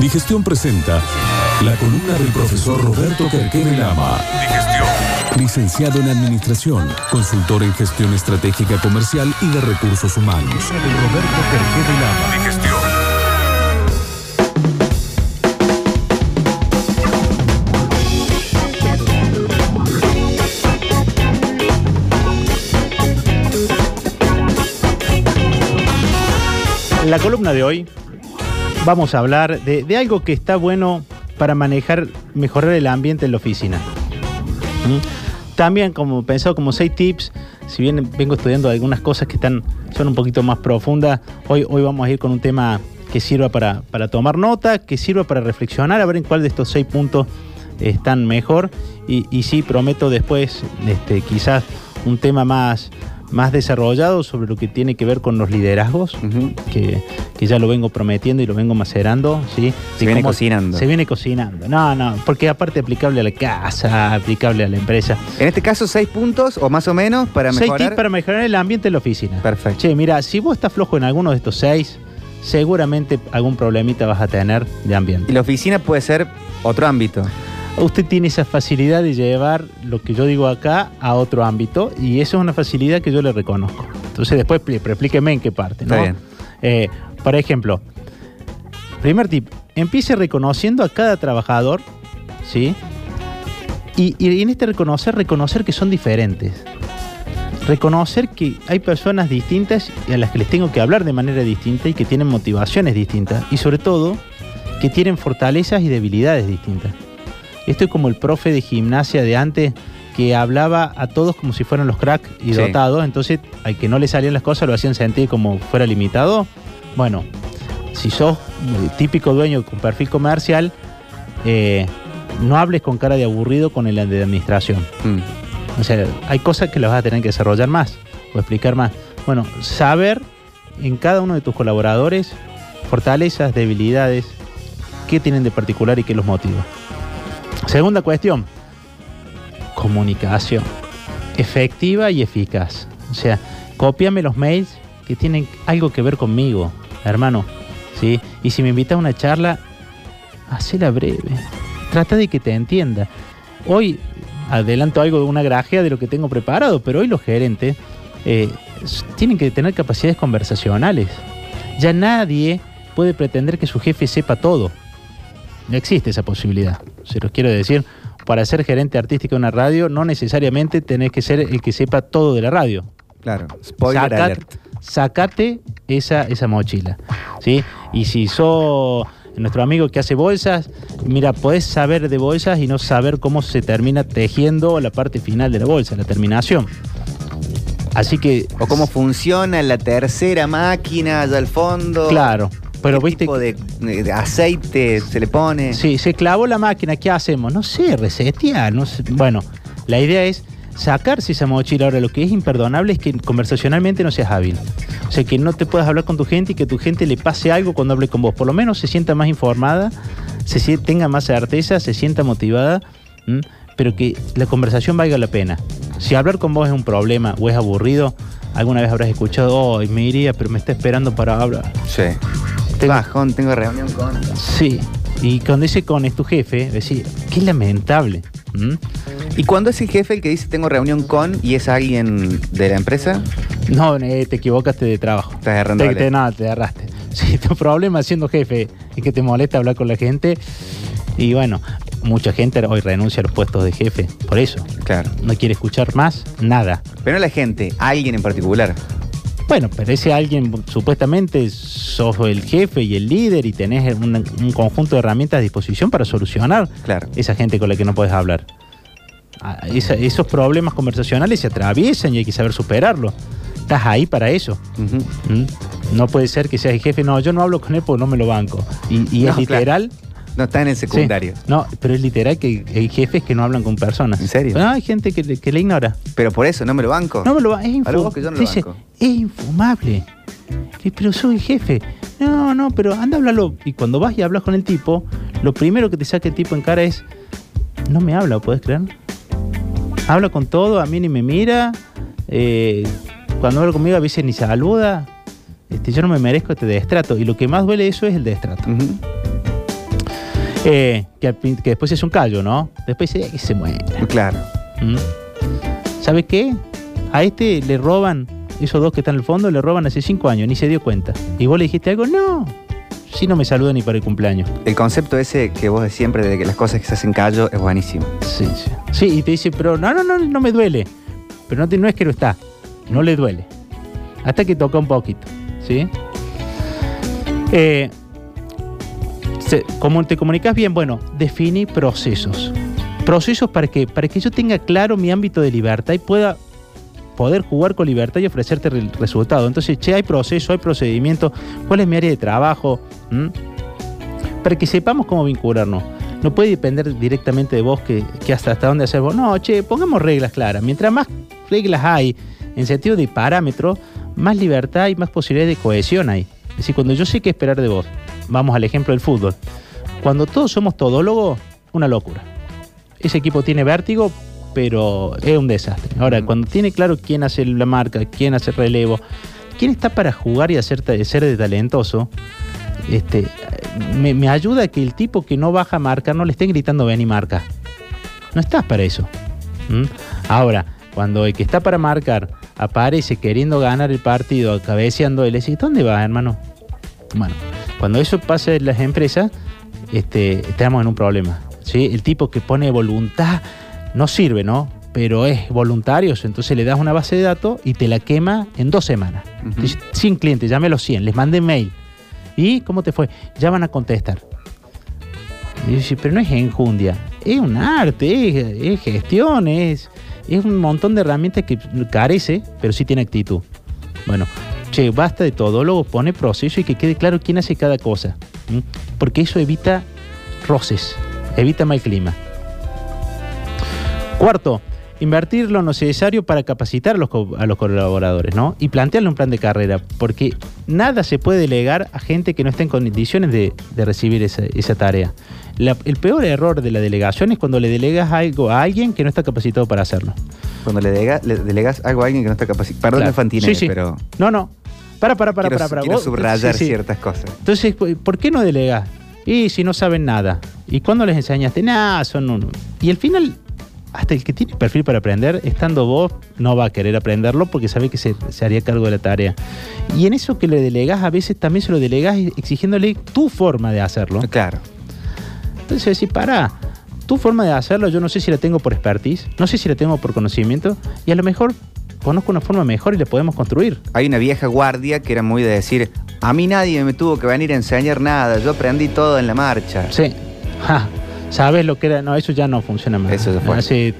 Digestión presenta la columna del profesor Roberto Querquere Lama. Digestión. Licenciado en Administración, consultor en Gestión Estratégica Comercial y de Recursos Humanos. Roberto Querquere Lama. Digestión. La columna de hoy vamos a hablar de, algo que está bueno para manejar, mejorar el ambiente en la oficina. ¿Mm? También como pensado como seis tips, si bien vengo estudiando algunas cosas que están, son un poquito más profundas, hoy, hoy vamos a ir con un tema que sirva para, para tomar nota, que sirva para reflexionar, a ver en cuál de estos seis puntos están mejor. Y, y sí, prometo después este, quizás un tema más, más desarrollado sobre lo que tiene que ver con los liderazgos, que, que ya lo vengo prometiendo y lo vengo macerando. ¿sí? Se Y viene cocinando. Se viene cocinando. No, no, porque aparte aplicable a la casa, aplicable a la empresa. En este caso, seis puntos o más o menos para Seis mejorar. tips para mejorar el ambiente en la oficina. Perfecto. Che, mira, si vos estás flojo en alguno de estos seis, seguramente algún problemita vas a tener de Y ambiente. la oficina puede ser otro ámbito. Usted tiene esa facilidad de llevar lo que yo digo acá a otro ámbito y eso es una facilidad que yo le reconozco. Entonces después explíqueme en qué parte. ¿no? Está bien. Eh, por ejemplo, primer tip, empiece reconociendo a cada trabajador, ¿sí? Y, y en este reconocer, reconocer que son diferentes. Reconocer que hay personas distintas y a las que les tengo que hablar de manera distinta y que tienen motivaciones distintas. Y sobre todo, que tienen fortalezas y debilidades distintas. Esto es como el profe de gimnasia de antes que hablaba a todos como si fueran los crack y Sí. dotados. Entonces, al que no le salían las cosas lo hacían sentir como fuera limitado. Bueno, si sos eh, típico dueño con perfil comercial, eh, no hables con cara de aburrido con el de administración. Mm. O sea, hay cosas que las vas a tener que desarrollar más o explicar más. Bueno, saber en cada uno de tus colaboradores fortalezas, debilidades, qué tienen de particular y qué los motiva. Segunda cuestión, comunicación efectiva y eficaz. O sea, cópiame los mails que tienen algo que ver conmigo, hermano. ¿sí? Y si me invitas a una charla, hacela breve. Trata de que te entienda. Hoy adelanto algo de una grajea de lo que tengo preparado, pero hoy los gerentes eh, tienen que tener capacidades conversacionales. Ya nadie puede pretender que su jefe sepa todo. No existe esa posibilidad. Se los quiero decir, para ser gerente artístico de una radio, no necesariamente tenés que ser el que sepa todo de la radio. Claro. Spoiler alert. Sacate esa, esa mochila. ¿sí? Y si sos nuestro amigo que hace bolsas, mira, podés saber de bolsas y no saber cómo se termina tejiendo la parte final de la bolsa, la terminación. Así que. O cómo funciona la tercera máquina allá al fondo. Claro. Pero ¿Qué viste. tipo de, de aceite se le pone? Sí, se clavó la máquina, ¿qué hacemos? No sé, resetear, no sé. Bueno, la idea es sacarse esa mochila. Ahora, lo que es imperdonable es que conversacionalmente no seas hábil. O sea, que no te puedas hablar con tu gente y que tu gente le pase algo cuando hable con vos. Por lo menos se sienta más informada, se tenga más certeza, se sienta motivada, ¿m? pero que la conversación valga la pena. Si hablar con vos es un problema o es aburrido, alguna vez habrás escuchado, oh, me iría, pero me está esperando para hablar. Sí. Tengo- Bajón, tengo reunión con. Sí, y cuando dice con es tu jefe, decir, qué lamentable. ¿Y cuando es el jefe el que dice tengo reunión con y es alguien de la empresa? No, eh, te equivocaste de trabajo. Estás errando. Te, te- no, te agarraste. Si tu problema siendo jefe es que te molesta hablar con la gente, y bueno, mucha gente hoy renuncia a los puestos de jefe. Por eso, Claro. no quiere escuchar más nada. Pero no la gente, alguien en particular. Bueno, pero ese alguien supuestamente sos el jefe y el líder y tenés un, un conjunto de herramientas a disposición para solucionar Claro. esa gente con la que no puedes hablar. Ah, esa- esos problemas conversacionales se atraviesan y hay que saber superarlos. Estás ahí para eso. ¿Mm? No puede ser que seas el jefe, no, yo no hablo con él porque no me lo banco. Y, y No, es literal. No está en el secundario. Sí. no, pero es literal que hay jefes que no hablan con personas. ¿En serio? No, hay gente que, le- que le ignora. Pero por eso no me lo banco. No me lo es vos que yo no lo dice, banco. es infumable. Pero soy el jefe. No, no, pero anda a hablarlo. Y cuando vas y hablas con el tipo, lo primero que te saca el tipo en cara es, no me habla, ¿puedes creer? Habla con todo, a mí ni me mira. eh, cuando habla conmigo a veces ni saluda. Este, yo no me merezco este destrato. Y lo que más duele eso es el destrato. Eh, que, que después es un callo, ¿no? Después dice "Eh, que se muere. Claro. ¿Mm? ¿Sabe qué? A este le roban, esos dos que están el fondo, le roban hace cinco años, ni se dio cuenta. ¿Y vos le dijiste algo? No. Si no me saluda ni para el cumpleaños. El concepto ese que vos de siempre de que las cosas que se hacen callo es buenísimo. Sí, sí. Sí, y te dice, pero no, no, no, no me duele. Pero no, te- no es que no está, no le duele. Hasta que toca un poquito, ¿sí? Eh, como te comunicas bien, bueno, definí procesos. Procesos para que, para que yo tenga claro mi ámbito de libertad y pueda poder jugar con libertad y ofrecerte el resultado. Entonces, che, hay proceso, hay procedimiento, cuál es mi área de trabajo, ¿Mm? para que sepamos cómo vincularnos. No puede depender directamente de vos que, hasta, hasta dónde hacer vos. No, che, pongamos reglas claras. Mientras más reglas hay en sentido de parámetro, más libertad y más posibilidades de cohesión hay. Es decir, cuando yo sé qué esperar de vos, vamos al ejemplo del fútbol. Cuando todos somos todólogos, una locura. Ese equipo tiene vértigo, pero es un desastre. Ahora, Mm. cuando tiene claro quién hace la marca, quién hace el relevo, quién está para jugar y hacer, ser de talentoso, este, me, me ayuda a que el tipo que no baja a marcar no le estén gritando ven y marca. No estás para eso. ¿Mm? Ahora, cuando el que está para marcar aparece queriendo ganar el partido, cabeceando, le decís, ¿dónde vas, hermano? Bueno, cuando eso pasa en las empresas, este, estamos en un problema. ¿sí? El tipo que pone voluntad no sirve, ¿no? Pero es voluntario, entonces le das una base de datos y te la quema en dos semanas. 100 clientes, los 100, les mandé mail. ¿Y cómo te fue? Ya van a contestar. Y yo pero no es enjundia, es un arte, es, es gestión, es, es un montón de herramientas que carece, pero sí tiene actitud. Bueno, che, basta de todo, luego pone proceso y que quede claro quién hace cada cosa. Porque eso evita roces, evita mal clima. Cuarto, invertir lo necesario para capacitar a los, co- a los colaboradores, ¿no? Y plantearle un plan de carrera, porque nada se puede delegar a gente que no está en condiciones de, de recibir esa, esa tarea. La- el peor error de la delegación es cuando le delegas algo a alguien que no está capacitado para hacerlo. Cuando le, delega- le delegas algo a alguien que no está capacitado. Perdón, Claro. Sí, sí. pero No, no. Para, para, para, quiero, para, para. quiero Vos- subrayar sí, sí. ciertas cosas. Entonces, ¿por qué no delegas? Y si no saben nada. ¿Y cuándo les enseñaste? Nada, son uno. Y al final, hasta el que tiene perfil para aprender, estando vos, no va a querer aprenderlo porque sabe que se, se haría cargo de la tarea. Y en eso que le delegás, a veces también se lo delegás exigiéndole tu forma de hacerlo. Claro. Entonces decís, para, tu forma de hacerlo, yo no sé si la tengo por expertise, no sé si la tengo por conocimiento, y a lo mejor conozco una forma mejor y la podemos construir. Hay una vieja guardia que era muy de decir, a mí nadie me tuvo que venir a enseñar nada, yo aprendí todo en la marcha. Sí. Ja, ¿Sabes lo que era? No, eso ya no funciona más. Eso ya fue. Hace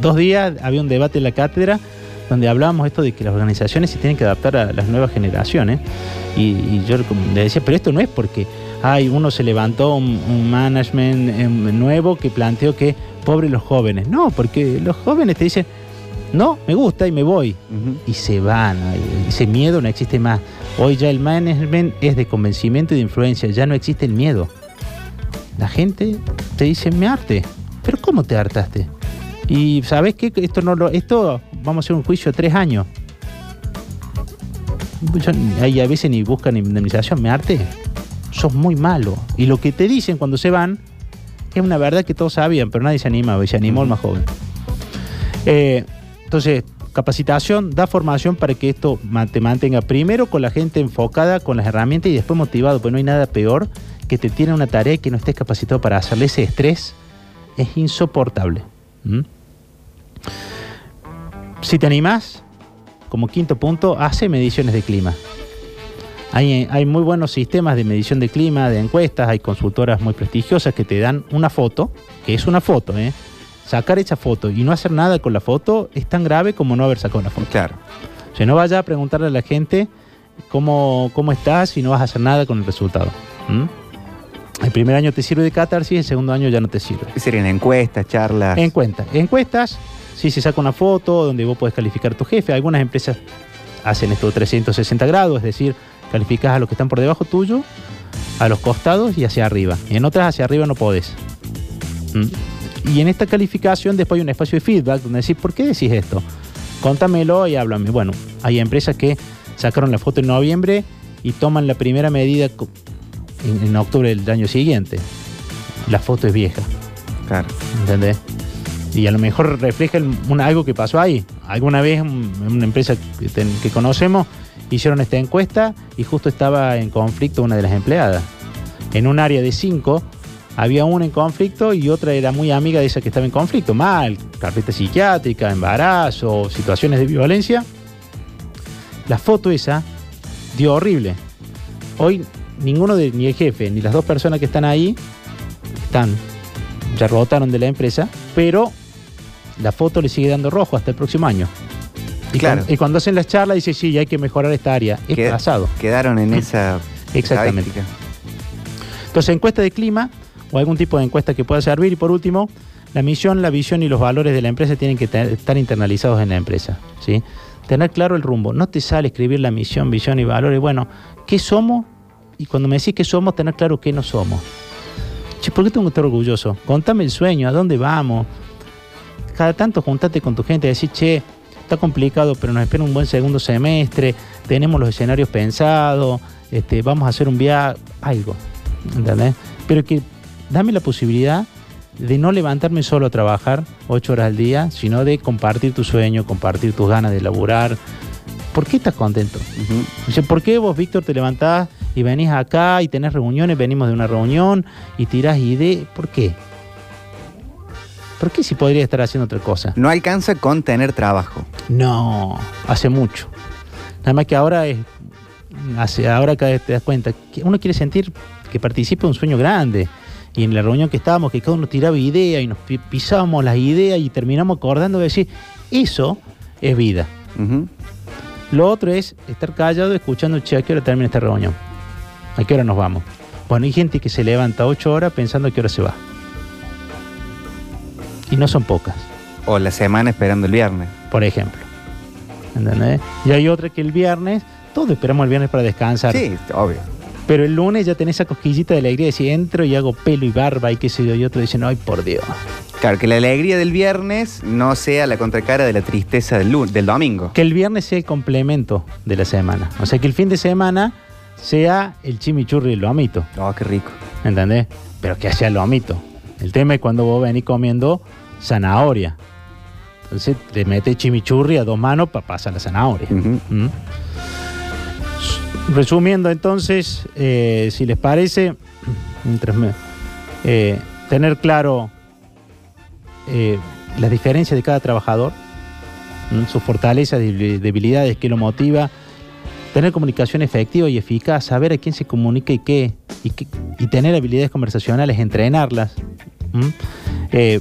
dos días había un debate en la cátedra donde hablábamos esto de que las organizaciones se tienen que adaptar a las nuevas generaciones. Y, y yo le decía, pero esto no es porque hay uno se levantó un, un management em, nuevo que planteó que pobre los jóvenes. No, porque los jóvenes te dicen, no, me gusta y me voy y se van. Ese miedo no existe más. Hoy ya el management es de convencimiento y de influencia, ya no existe el miedo. La gente te dice, me arte. Pero ¿cómo te hartaste? Y sabes qué? Esto no lo, esto vamos a hacer un juicio de tres años. Yo- ahí a veces ni buscan indemnización, me arte. Sos muy malo. Y lo que te dicen cuando se van es una verdad que todos sabían, pero nadie se anima, y se animó el más joven. Eh, entonces, capacitación, da formación para que esto te mantenga primero con la gente enfocada, con las herramientas y después motivado, porque no hay nada peor que te tiene una tarea y que no estés capacitado para hacerle ese estrés. Es insoportable. Si te animás, como quinto punto, hace mediciones de clima. Hay muy buenos sistemas de medición de clima, de encuestas, hay consultoras muy prestigiosas que te dan una foto, que es una foto, ¿eh? Sacar esa foto y no hacer nada con la foto es tan grave como no haber sacado una foto. Claro. O sea, no vaya a preguntarle a la gente cómo, cómo estás y no vas a hacer nada con el resultado. ¿Mm? El primer año te sirve de catarsis, el segundo año ya no te sirve. ¿Qué serían encuestas, charlas? En cuenta. Encuestas, si se saca una foto donde vos podés calificar a tu jefe. Algunas empresas hacen esto 360 grados, es decir, calificás a los que están por debajo tuyo, a los costados y hacia arriba. Y en otras hacia arriba no podés. ¿Mm? Y en esta calificación después hay un espacio de feedback donde decís, ¿por qué decís esto? Contámelo y háblame. Bueno, hay empresas que sacaron la foto en noviembre y toman la primera medida en, en octubre del año siguiente. la foto es vieja. Claro. ¿Entendés? Y a lo mejor refleja el- un- algo que pasó ahí. Alguna vez un- una empresa que, ten- que conocemos hicieron esta encuesta y justo estaba en conflicto una de las empleadas. En un área de cinco había una en conflicto y otra era muy amiga de esa que estaba en conflicto. Mal, carpeta psiquiátrica, embarazo, situaciones de violencia. La foto esa dio horrible. Hoy ninguno de, ni el jefe ni las dos personas que están ahí están ya rotaron de la empresa, pero la foto le sigue dando rojo hasta el próximo año. Y, Claro. cuando, y cuando hacen las charlas dice, sí, hay que mejorar esta área. Es pasado. Quedaron en esa Exactamente. Entonces, encuesta de clima o algún tipo de encuesta que pueda servir. Y por último, la misión, la visión y los valores de la empresa tienen que estar internalizados en la empresa. ¿sí? Tener claro el rumbo. No te sale escribir la misión, visión y valores. Bueno, ¿qué somos? Y cuando me decís qué somos, tener claro qué no somos. Che, ¿por qué tengo que estar orgulloso? Contame el sueño, ¿a dónde vamos? Cada tanto juntate con tu gente y decir, che, está complicado, pero nos espera un buen segundo semestre, tenemos los escenarios pensados, este, vamos a hacer un viaje, algo. ¿Entendés? Pero que dame la posibilidad de no levantarme solo a trabajar ocho horas al día, sino de compartir tu sueño, compartir tus ganas de laburar. ¿Por qué estás contento? ¿por qué vos, Víctor, te levantás y venís acá y tenés reuniones, venimos de una reunión y tirás ideas? ¿Por qué? ¿Por qué si podría estar haciendo otra cosa? No alcanza con tener trabajo. No, hace mucho. Nada más que ahora es, hace, ahora cada vez te das cuenta que uno quiere sentir que participa de un sueño grande. Y en la reunión que estábamos, que cada uno tiraba ideas y nos pi- pisábamos las ideas y terminamos acordando de decir, eso es vida. Lo otro es estar callado escuchando, che, ¿a qué hora termina esta reunión? ¿A qué hora nos vamos? Bueno, hay gente que se levanta ocho horas pensando a qué hora se va. Y no son pocas, O la semana esperando el viernes. por ejemplo. ¿Entendés? Y hay otra que el viernes, todos esperamos el viernes para descansar. Sí, obvio. Pero el lunes ya tenés esa cosquillita de alegría de decir, entro y hago pelo y barba y qué sé yo. Y otro dicen, ay, por Dios. Claro, que la alegría del viernes no sea la contracara de la tristeza del, lun- del domingo. Que el viernes sea el complemento de la semana. O sea, que el fin de semana sea el chimichurri y el lomito. Oh, qué rico. ¿Entendés? Pero que sea lomito. El tema es cuando vos venís comiendo zanahoria. Entonces te metes chimichurri a dos manos para pasar la zanahoria. Ujú. ¿Mm? Resumiendo entonces, eh, si les parece, eh, tener claro eh, las diferencias de cada trabajador, sus fortalezas debilidades, qué lo motiva, tener comunicación efectiva y eficaz, saber a quién se comunica y qué, y, tener habilidades conversacionales, entrenarlas. Eh,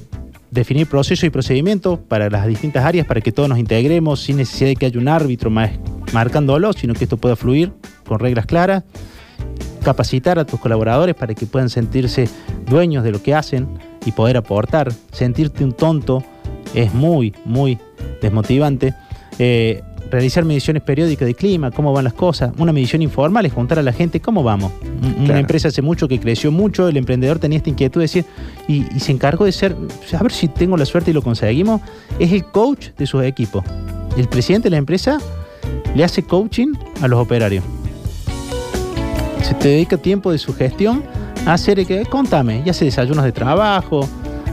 definir procesos y procedimientos para las distintas áreas para que todos nos integremos sin necesidad de que haya un árbitro más marcándolo, sino que esto pueda fluir con reglas claras, capacitar a tus colaboradores para que puedan sentirse dueños de lo que hacen y poder aportar. Sentirte un tonto es muy, muy desmotivante. Eh, realizar mediciones periódicas de clima, cómo van las cosas. Una medición informal es juntar a la gente cómo vamos. Un- Una Claro. empresa hace mucho que creció mucho, el emprendedor tenía esta inquietud de decir, y, y se encargó de ser, a ver si tengo la suerte y lo conseguimos, es el coach de sus equipos. El presidente de la empresa le hace coaching a los operarios. Se te dedica tiempo de su gestión a hacer, que, contame, y hace desayunos de trabajo,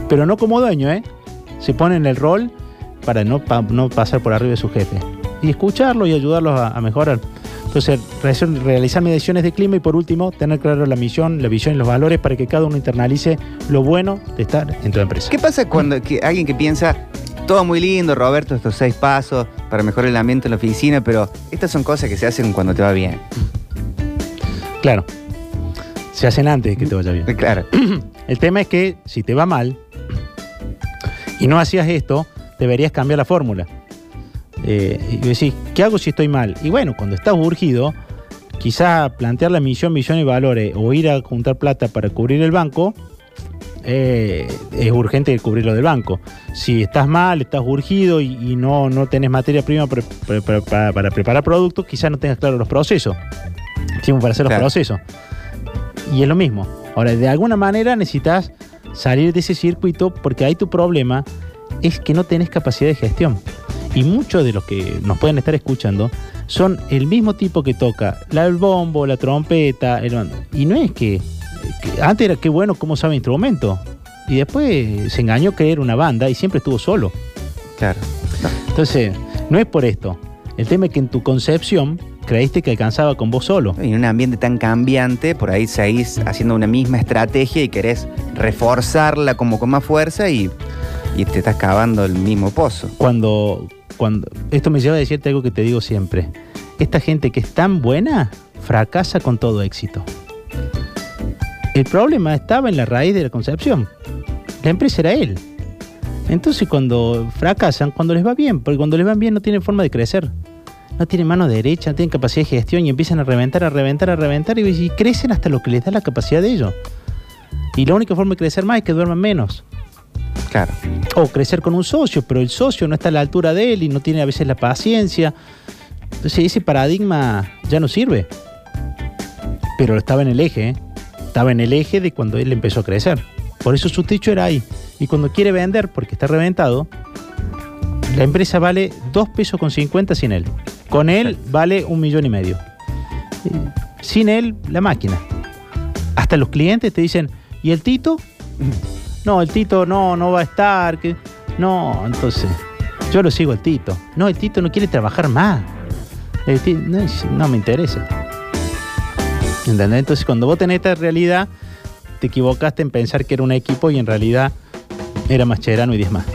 pero no como dueño, ¿eh? Se pone en el rol para no, no pasar por arriba de su jefe. Y escucharlo y ayudarlos a, mejorar. Entonces, realizar- mediciones de clima y por último, tener claro la misión, la visión y los valores para que cada uno internalice lo bueno de estar en tu empresa. ¿Qué pasa cuando alguien que piensa, todo muy lindo, Roberto, estos seis pasos para mejorar el ambiente en la oficina, pero estas son cosas que se hacen cuando te va bien? Claro. Se hacen antes de que te vaya bien. Claro. El tema es que si te va mal y no hacías esto, deberías cambiar la fórmula. Eh, y decís, ¿qué hago si estoy mal? Y bueno, cuando estás urgido, quizá plantear la misión, visión y valores o ir a juntar plata para cubrir el banco, eh, es urgente cubrirlo del banco. Si estás mal, estás urgido y, y no, no tenés materia prima para, para preparar productos, quizás no tengas claro los procesos. Tiempo para hacer los Claro. procesos. Y es lo mismo. Ahora, de alguna manera necesitas salir de ese circuito porque ahí tu problema es que no tenés capacidad de gestión. Y muchos de los que nos pueden estar escuchando son el mismo tipo que toca la, el bombo, la trompeta, el. Y no es que que antes era qué bueno cómo sabe instrumento. Y después se engañó que era una banda y siempre estuvo solo. Claro. Entonces, no es por esto. El tema es que en tu concepción creíste que alcanzaba con vos solo. En un ambiente tan cambiante, por ahí seguís haciendo una misma estrategia y querés reforzarla como con más fuerza y, y te estás cavando el mismo pozo. Cuando, cuando. Esto me lleva a decirte algo que te digo siempre. Esta gente que es tan buena fracasa con todo éxito. El problema estaba en la raíz de la concepción. La empresa era él. Entonces cuando fracasan, cuando les va bien, porque cuando les va bien no tienen forma de crecer. No tienen mano derecha, no tienen capacidad de gestión y empiezan a reventar, a reventar, a reventar y, y crecen hasta lo que les da la capacidad de ellos. Y la única forma de crecer más es que duerman menos. Claro. O crecer con un socio, pero el socio no está a la altura de él y no tiene a veces la paciencia. Entonces ese paradigma ya no sirve. Pero estaba en el eje, ¿eh? estaba en el eje de cuando él empezó a crecer. Por eso su techo era ahí. Y cuando quiere vender porque está reventado, la empresa vale 2 pesos con 50 sin él. Con él vale un millón y medio. Sin él, la máquina. Hasta los clientes te dicen, ¿y el Tito? No, el Tito no, no va a estar. que- No, entonces, yo lo sigo al Tito. No, el Tito no quiere trabajar más. El Ti- no, no me interesa. ¿Entendés? Entonces, cuando vos tenés esta realidad, te equivocaste en pensar que era un equipo y en realidad era Mascherano y 10 más.